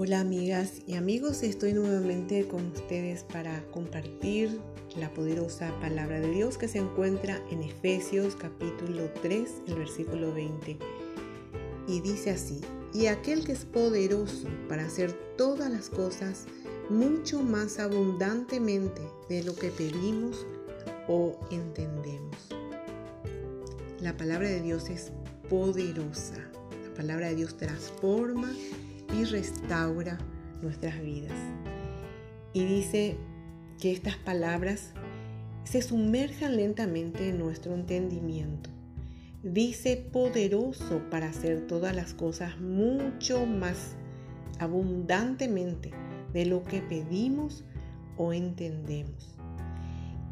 Hola amigas y amigos, estoy nuevamente con ustedes para compartir la poderosa palabra de Dios que se encuentra en Efesios capítulo 3, el versículo 20. Y dice así, y aquel que es poderoso para hacer todas las cosas mucho más abundantemente de lo que pedimos o entendemos. La palabra de Dios es poderosa. La palabra de Dios transforma y restaura nuestras vidas. Y dice que estas palabras se sumerjan lentamente en nuestro entendimiento. Dice poderoso para hacer todas las cosas mucho más abundantemente de lo que pedimos o entendemos.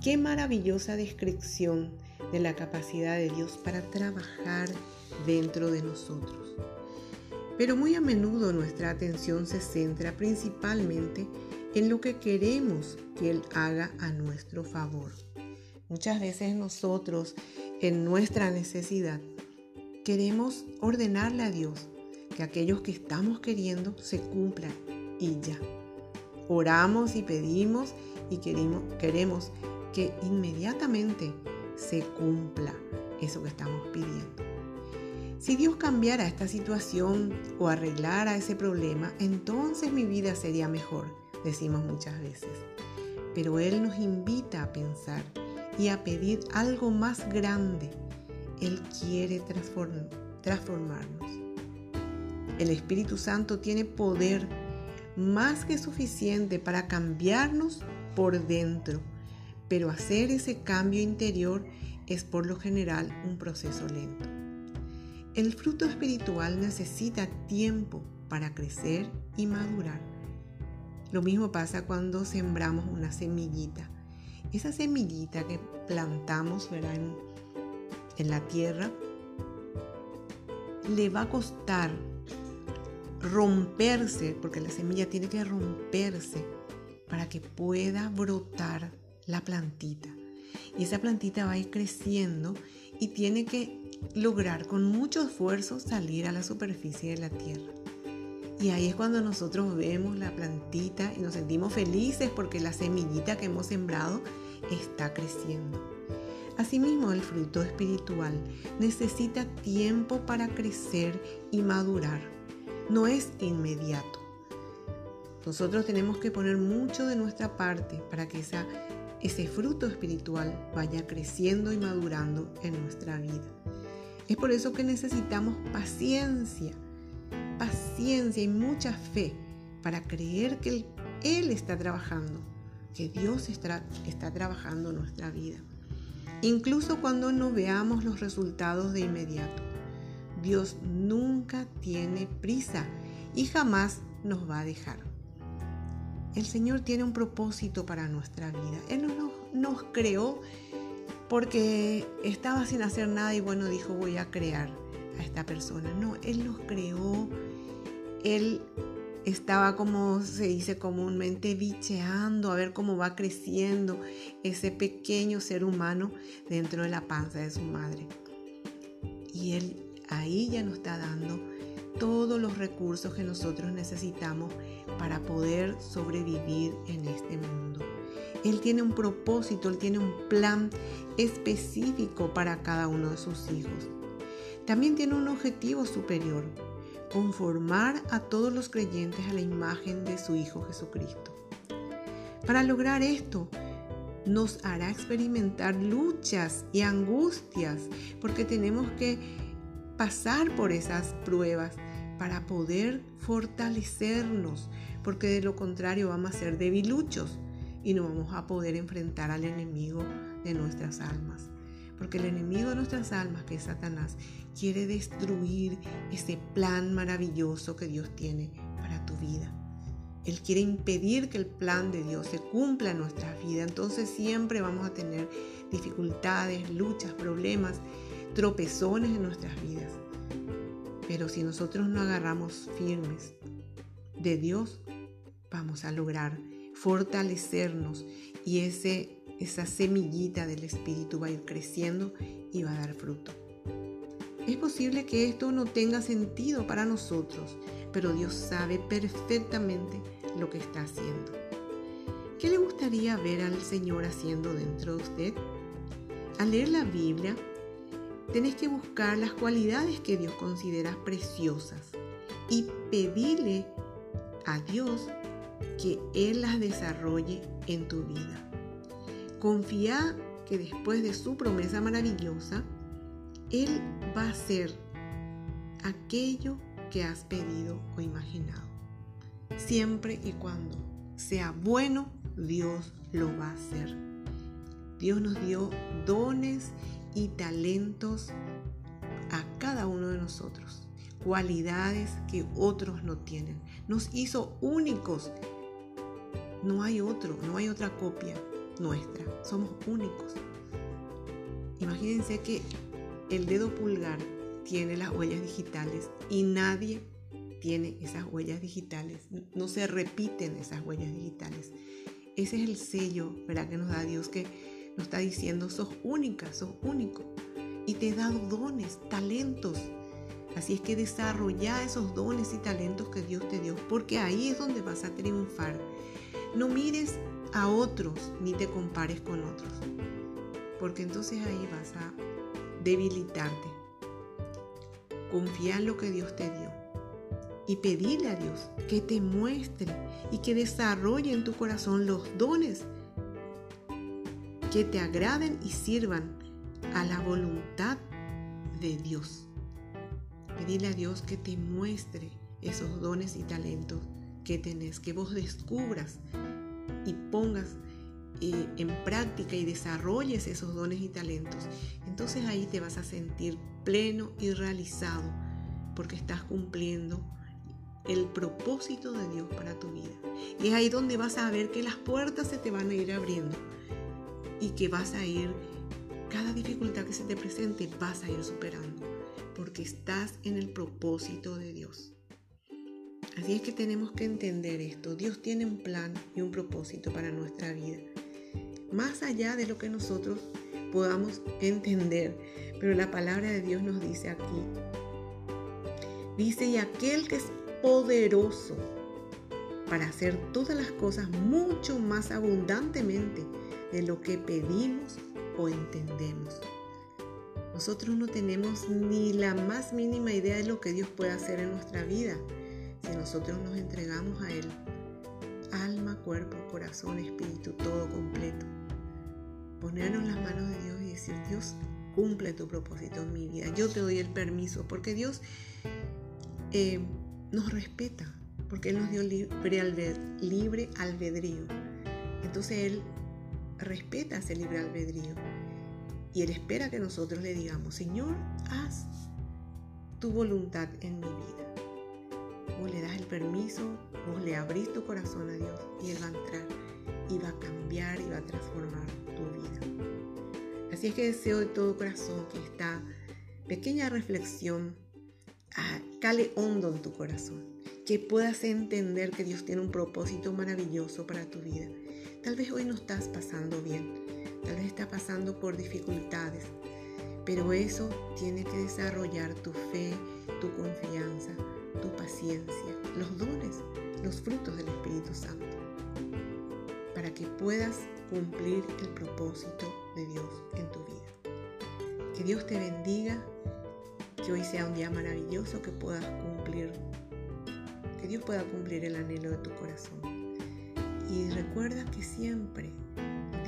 Qué maravillosa descripción de la capacidad de Dios para trabajar dentro de nosotros. Pero muy a menudo nuestra atención se centra principalmente en lo que queremos que Él haga a nuestro favor. Muchas veces nosotros, en nuestra necesidad, queremos ordenarle a Dios que aquellos que estamos queriendo se cumplan y ya. Oramos y pedimos y queremos, queremos que inmediatamente se cumpla eso que estamos pidiendo. Si Dios cambiara esta situación o arreglara ese problema, entonces mi vida sería mejor, decimos muchas veces. Pero Él nos invita a pensar y a pedir algo más grande. Él quiere transformarnos. El Espíritu Santo tiene poder más que suficiente para cambiarnos por dentro, pero hacer ese cambio interior es por lo general un proceso lento. El fruto espiritual necesita tiempo para crecer y madurar. Lo mismo pasa cuando sembramos una semillita. Esa semillita que plantamos En, la tierra le va a costar romperse, porque la semilla tiene que romperse para que pueda brotar la plantita. Y esa plantita va a ir creciendo y tiene que lograr con mucho esfuerzo salir a la superficie de la tierra. Y ahí es cuando nosotros vemos la plantita y nos sentimos felices porque la semillita que hemos sembrado está creciendo. Asimismo, el fruto espiritual necesita tiempo para crecer y madurar. No es inmediato. Nosotros tenemos que poner mucho de nuestra parte para que ese fruto espiritual vaya creciendo y madurando en nuestra vida. Es por eso que necesitamos paciencia, paciencia y mucha fe para creer que Él está trabajando, que Dios está, está trabajando nuestra vida. Incluso cuando no veamos los resultados de inmediato. Dios nunca tiene prisa y jamás nos va a dejar. El Señor tiene un propósito para nuestra vida. Él nos, nos creó porque estaba sin hacer nada y bueno, dijo voy a crear a esta persona. No, Él los creó, Él estaba como se dice comúnmente bicheando a ver cómo va creciendo ese pequeño ser humano dentro de la panza de su madre. Y Él ahí ya nos está dando todos los recursos que nosotros necesitamos para poder sobrevivir en este mundo. Él tiene un propósito, Él tiene un plan específico para cada uno de sus hijos. También tiene un objetivo superior, conformar a todos los creyentes a la imagen de su Hijo Jesucristo. Para lograr esto, nos hará experimentar luchas y angustias, porque tenemos que pasar por esas pruebas para poder fortalecernos, porque de lo contrario vamos a ser debiluchos y no vamos a poder enfrentar al enemigo de nuestras almas. Porque el enemigo de nuestras almas, que es Satanás, quiere destruir ese plan maravilloso que Dios tiene para tu vida. Él quiere impedir que el plan de Dios se cumpla en nuestra vida. Entonces siempre vamos a tener dificultades, luchas, problemas, tropezones en nuestras vidas. Pero si nosotros no agarramos firmes de Dios, vamos a lograr fortalecernos y ese, esa semillita del Espíritu va a ir creciendo y va a dar fruto. Es posible que esto no tenga sentido para nosotros, pero Dios sabe perfectamente lo que está haciendo. ¿Qué le gustaría ver al Señor haciendo dentro de usted? Al leer la Biblia, tenés que buscar las cualidades que Dios considera preciosas y pedirle a Dios que Él las desarrolle en tu vida. Confía que después de su promesa maravillosa, Él va a hacer aquello que has pedido o imaginado. Siempre y cuando sea bueno, Dios lo va a hacer. Dios nos dio dones y talentos a cada uno de nosotros, cualidades que otros no tienen. Nos hizo únicos. No hay otro, no hay otra copia nuestra. Somos únicos. Imagínense que el dedo pulgar tiene las huellas digitales y nadie tiene esas huellas digitales. No se repiten esas huellas digitales. Ese es el sello ¿verdad? que nos da Dios que nos está diciendo, sos única, sos único. Y te he dado dones, talentos. Así es que desarrolla esos dones y talentos que Dios te dio, porque ahí es donde vas a triunfar. No mires a otros ni te compares con otros, porque entonces ahí vas a debilitarte. Confía en lo que Dios te dio y pedirle a Dios que te muestre y que desarrolle en tu corazón los dones que te agraden y sirvan a la voluntad de Dios. Pedirle a Dios que te muestre esos dones y talentos que tenés, que vos descubras y pongas eh, en práctica y desarrolles esos dones y talentos. Entonces ahí te vas a sentir pleno y realizado porque estás cumpliendo el propósito de Dios para tu vida. Y es ahí donde vas a ver que las puertas se te van a ir abriendo y que vas a ir, cada dificultad que se te presente, vas a ir superando, porque estás en el propósito de Dios. Así es que tenemos que entender esto. Dios tiene un plan y un propósito para nuestra vida, más allá de lo que nosotros podamos entender. Pero la palabra de Dios nos dice aquí, dice, y aquel que es poderoso para hacer todas las cosas mucho más abundantemente de lo que pedimos o entendemos. Nosotros no tenemos ni la más mínima idea de lo que Dios puede hacer en nuestra vida si nosotros nos entregamos a Él. Alma, cuerpo, corazón, espíritu, todo completo. Ponernos las manos de Dios y decir, Dios, cumple tu propósito en mi vida. Yo te doy el permiso porque Dios eh, nos respeta, porque Él nos dio libre, libre albedrío. Entonces Él respeta ese libre albedrío. Y Él espera que nosotros le digamos, Señor, haz tu voluntad en mi vida. Vos le das el permiso, vos le abrís tu corazón a Dios y Él va a entrar y va a cambiar y va a transformar tu vida. Así es que deseo de todo corazón que esta pequeña reflexión ah, cale hondo en tu corazón, que puedas entender que Dios tiene un propósito maravilloso para tu vida Tal vez hoy no estás pasando bien, tal vez estás pasando por dificultades, pero eso tiene que desarrollar tu fe, tu confianza, tu paciencia, los dones, los frutos del Espíritu Santo, para que puedas cumplir el propósito de Dios en tu vida. Que Dios te bendiga, que hoy sea un día maravilloso, que puedas cumplir, que Dios pueda cumplir el anhelo de tu corazón. Y recuerda que siempre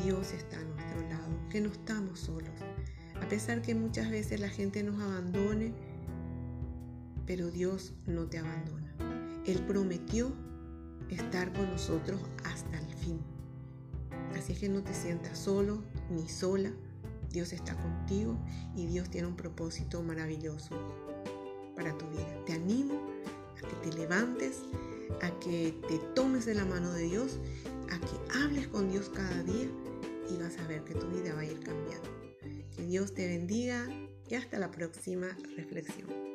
Dios está a nuestro lado, que no estamos solos. A pesar que muchas veces la gente nos abandone, pero Dios no te abandona. Él prometió estar con nosotros hasta el fin. Así es que no te sientas solo ni sola. Dios está contigo y Dios tiene un propósito maravilloso para tu vida. Te animo te levantes a que te tomes de la mano de Dios, a que hables con Dios cada día y vas a ver que tu vida va a ir cambiando. Que Dios te bendiga y hasta la próxima reflexión.